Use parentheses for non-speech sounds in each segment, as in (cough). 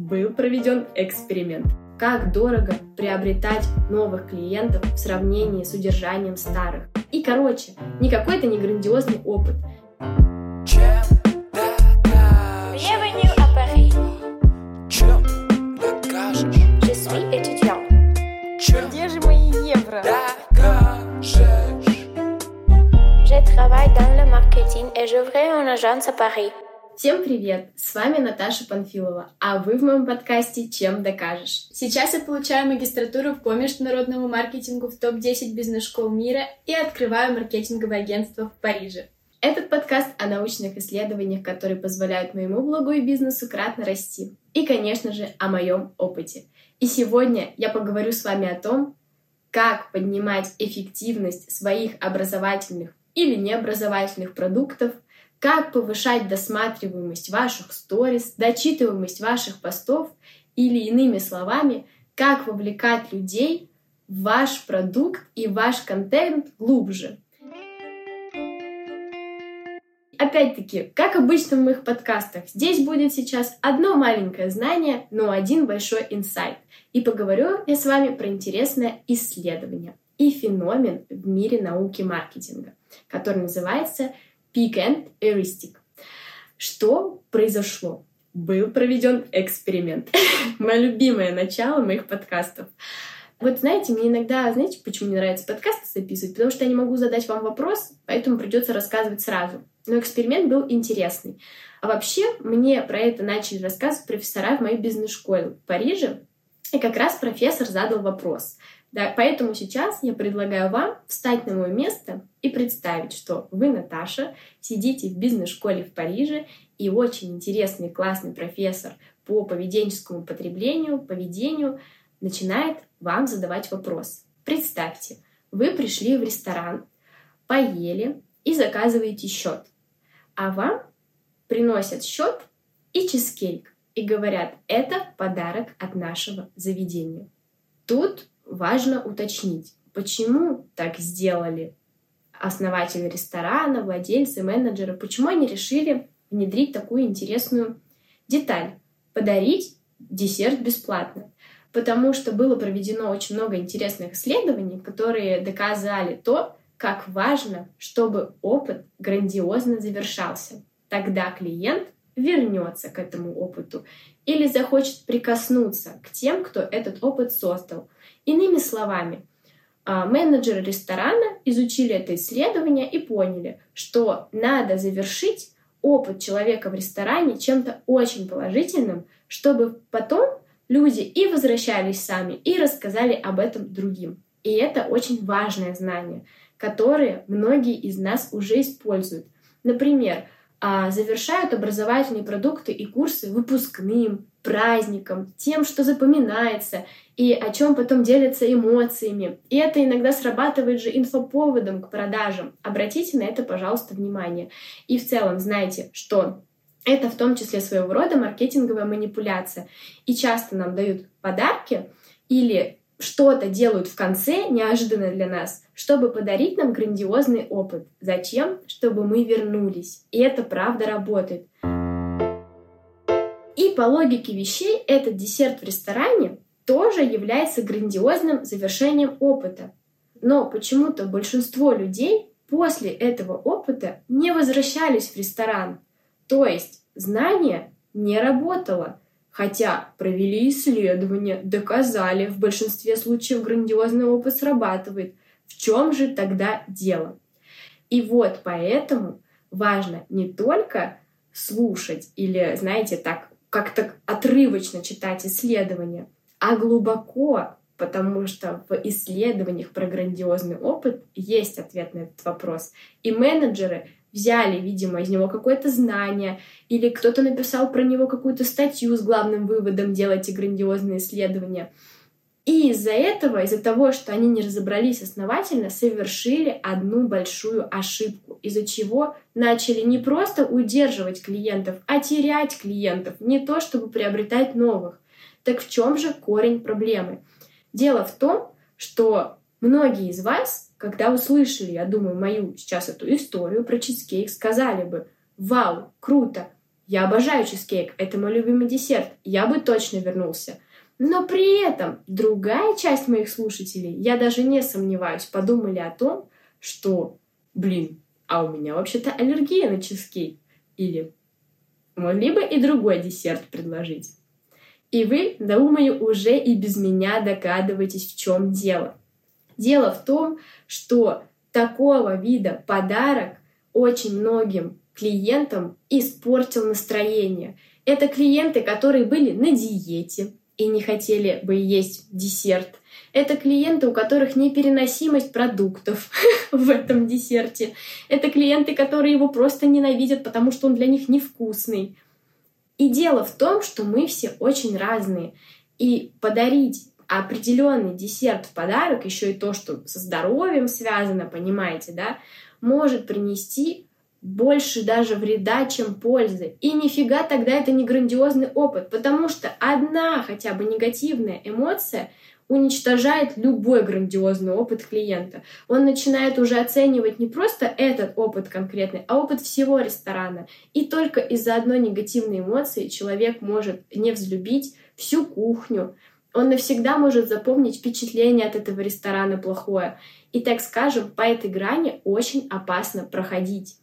был проведен эксперимент. Как дорого приобретать новых клиентов в сравнении с удержанием старых. И, короче, не какой-то не грандиозный опыт. Где же мои евро? Je travaille dans le marketing et j'ouvrais une agence à Paris. Всем привет! С вами Наташа Панфилова, а вы в моем подкасте «Чем докажешь?». Сейчас я получаю магистратуру по международному маркетингу в топ-10 бизнес-школ мира и открываю маркетинговое агентство в Париже. Этот подкаст о научных исследованиях, которые позволяют моему блогу и бизнесу кратно расти. И, конечно же, о моем опыте. И сегодня я поговорю с вами о том, как поднимать эффективность своих образовательных или необразовательных продуктов, как повышать досматриваемость ваших сторис, дочитываемость ваших постов или иными словами, как вовлекать людей в ваш продукт и ваш контент глубже. Опять-таки, как обычно в моих подкастах, здесь будет сейчас одно маленькое знание, но один большой инсайт. И поговорю я с вами про интересное исследование и феномен в мире науки маркетинга, который называется Peak and Heuristic. Что произошло? Был проведен эксперимент. (laughs) Мое любимое начало моих подкастов. Вот знаете, мне иногда, знаете, почему мне нравится подкасты записывать? Потому что я не могу задать вам вопрос, поэтому придется рассказывать сразу. Но эксперимент был интересный. А вообще, мне про это начали рассказывать профессора в моей бизнес-школе в Париже. И как раз профессор задал вопрос. Да, поэтому сейчас я предлагаю вам встать на мое место и представить, что вы, Наташа, сидите в бизнес-школе в Париже, и очень интересный, классный профессор по поведенческому потреблению, поведению начинает вам задавать вопрос. Представьте, вы пришли в ресторан, поели и заказываете счет, а вам приносят счет и чизкейк и говорят, это подарок от нашего заведения. Тут важно уточнить, почему так сделали основатели ресторана, владельцы, менеджеры, почему они решили внедрить такую интересную деталь, подарить десерт бесплатно. Потому что было проведено очень много интересных исследований, которые доказали то, как важно, чтобы опыт грандиозно завершался. Тогда клиент вернется к этому опыту или захочет прикоснуться к тем, кто этот опыт создал. Иными словами, а, менеджеры ресторана изучили это исследование и поняли, что надо завершить опыт человека в ресторане чем-то очень положительным, чтобы потом люди и возвращались сами, и рассказали об этом другим. И это очень важное знание, которое многие из нас уже используют. Например, а, завершают образовательные продукты и курсы выпускным, праздником, тем, что запоминается, и о чем потом делятся эмоциями. И это иногда срабатывает же инфоповодом к продажам. Обратите на это, пожалуйста, внимание. И в целом знайте, что это в том числе своего рода маркетинговая манипуляция. И часто нам дают подарки или что-то делают в конце неожиданно для нас, чтобы подарить нам грандиозный опыт. Зачем? Чтобы мы вернулись. И это правда работает. И по логике вещей этот десерт в ресторане тоже является грандиозным завершением опыта. Но почему-то большинство людей после этого опыта не возвращались в ресторан. То есть знание не работало. Хотя провели исследования, доказали, в большинстве случаев грандиозный опыт срабатывает. В чем же тогда дело? И вот поэтому важно не только слушать или, знаете, так как-то отрывочно читать исследования, а глубоко, потому что в исследованиях про грандиозный опыт есть ответ на этот вопрос. И менеджеры взяли, видимо, из него какое-то знание, или кто-то написал про него какую-то статью с главным выводом «делайте грандиозные исследования». И из-за этого, из-за того, что они не разобрались основательно, совершили одну большую ошибку, из-за чего начали не просто удерживать клиентов, а терять клиентов, не то чтобы приобретать новых. Так в чем же корень проблемы? Дело в том, что многие из вас, когда услышали, я думаю, мою сейчас эту историю про чизкейк, сказали бы, вау, круто, Я обожаю чизкейк, это мой любимый десерт, я бы точно вернулся. Но при этом другая часть моих слушателей, я даже не сомневаюсь, подумали о том, что, блин, а у меня вообще-то аллергия на чизкейк. Или могли бы и другой десерт предложить. И вы, думаю, уже и без меня догадываетесь, в чем дело. Дело в том, что такого вида подарок очень многим клиентам испортил настроение. Это клиенты, которые были на диете и не хотели бы есть десерт. Это клиенты, у которых непереносимость продуктов (laughs) в этом десерте. Это клиенты, которые его просто ненавидят, потому что он для них невкусный. И дело в том, что мы все очень разные. И подарить определенный десерт в подарок, еще и то, что со здоровьем связано, понимаете, да, может принести больше даже вреда, чем пользы. И нифига тогда это не грандиозный опыт, потому что одна хотя бы негативная эмоция уничтожает любой грандиозный опыт клиента. Он начинает уже оценивать не просто этот опыт конкретный, а опыт всего ресторана. И только из-за одной негативной эмоции человек может не взлюбить всю кухню, он навсегда может запомнить впечатление от этого ресторана плохое. И, так скажем, по этой грани очень опасно проходить.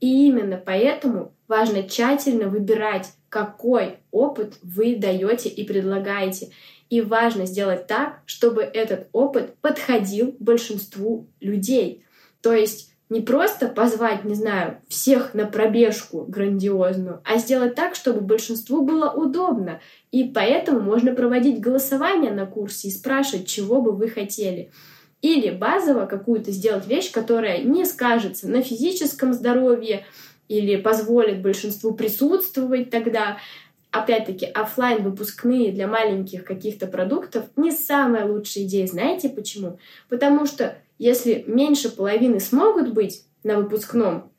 И именно поэтому важно тщательно выбирать, какой опыт вы даете и предлагаете. И важно сделать так, чтобы этот опыт подходил большинству людей. То есть не просто позвать, не знаю, всех на пробежку грандиозную, а сделать так, чтобы большинству было удобно. И поэтому можно проводить голосование на курсе и спрашивать, чего бы вы хотели. Или базово какую-то сделать вещь, которая не скажется на физическом здоровье или позволит большинству присутствовать тогда. Опять-таки, офлайн выпускные для маленьких каких-то продуктов не самая лучшая идея. Знаете почему? Потому что если меньше половины смогут быть на выпускном,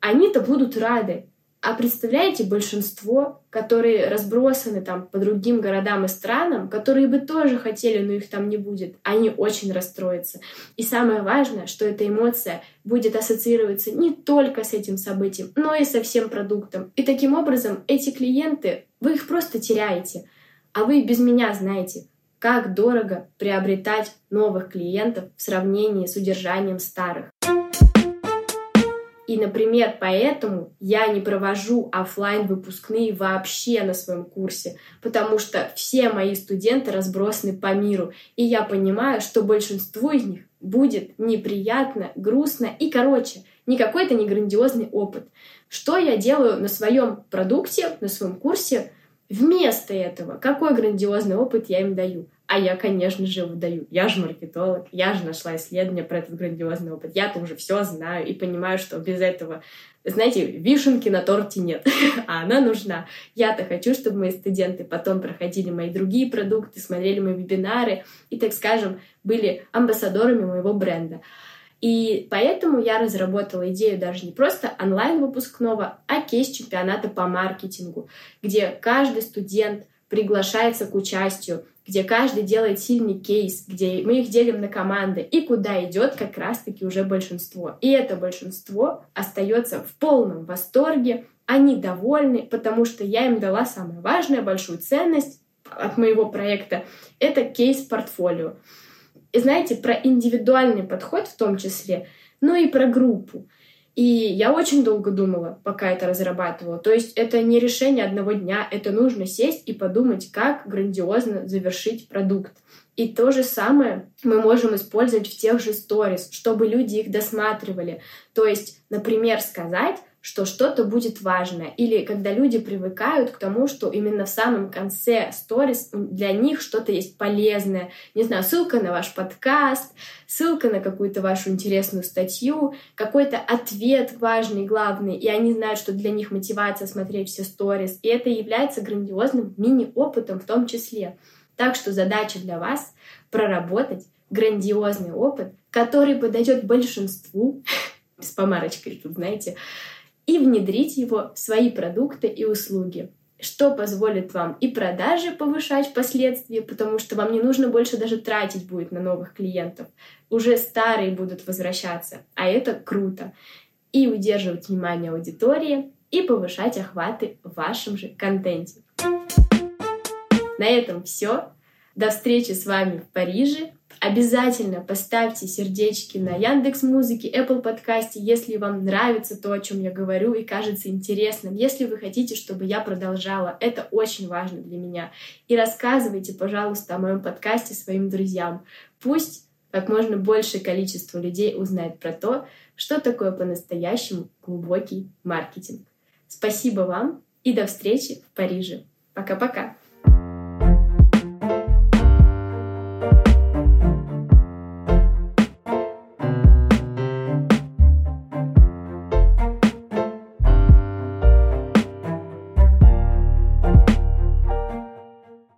они-то будут рады. А представляете, большинство, которые разбросаны там по другим городам и странам, которые бы тоже хотели, но их там не будет, они очень расстроятся. И самое важное, что эта эмоция будет ассоциироваться не только с этим событием, но и со всем продуктом. И таким образом эти клиенты, вы их просто теряете. А вы без меня знаете, как дорого приобретать новых клиентов в сравнении с удержанием старых. И, например, поэтому я не провожу офлайн выпускные вообще на своем курсе, потому что все мои студенты разбросаны по миру, и я понимаю, что большинству из них будет неприятно, грустно и, короче, не какой-то не грандиозный опыт. Что я делаю на своем продукте, на своем курсе вместо этого? Какой грандиозный опыт я им даю? А я, конечно же, его даю. Я же маркетолог, я же нашла исследование про этот грандиозный опыт. Я-то уже все знаю и понимаю, что без этого, знаете, вишенки на торте нет, (laughs) а она нужна. Я-то хочу, чтобы мои студенты потом проходили мои другие продукты, смотрели мои вебинары и, так скажем, были амбассадорами моего бренда. И поэтому я разработала идею даже не просто онлайн-выпускного, а кейс чемпионата по маркетингу, где каждый студент приглашается к участию, где каждый делает сильный кейс, где мы их делим на команды, и куда идет как раз-таки уже большинство. И это большинство остается в полном восторге, они довольны, потому что я им дала самое важное, большую ценность от моего проекта, это кейс-портфолио. И знаете, про индивидуальный подход в том числе, ну и про группу. И я очень долго думала, пока это разрабатывала. То есть это не решение одного дня, это нужно сесть и подумать, как грандиозно завершить продукт. И то же самое мы можем использовать в тех же сторис, чтобы люди их досматривали. То есть, например, сказать, что что-то будет важное. Или когда люди привыкают к тому, что именно в самом конце сторис для них что-то есть полезное. Не знаю, ссылка на ваш подкаст, ссылка на какую-то вашу интересную статью, какой-то ответ важный, главный, и они знают, что для них мотивация смотреть все сторис. И это является грандиозным мини-опытом в том числе. Так что задача для вас проработать грандиозный опыт, который подойдет большинству, (laughs) с помарочкой тут, знаете, и внедрить его в свои продукты и услуги что позволит вам и продажи повышать впоследствии, потому что вам не нужно больше даже тратить будет на новых клиентов. Уже старые будут возвращаться, а это круто. И удерживать внимание аудитории, и повышать охваты в вашем же контенте. На этом все. До встречи с вами в Париже. Обязательно поставьте сердечки на Яндекс Музыке, Apple подкасте, если вам нравится то, о чем я говорю и кажется интересным. Если вы хотите, чтобы я продолжала, это очень важно для меня. И рассказывайте, пожалуйста, о моем подкасте своим друзьям. Пусть как можно большее количество людей узнает про то, что такое по-настоящему глубокий маркетинг. Спасибо вам и до встречи в Париже. Пока-пока.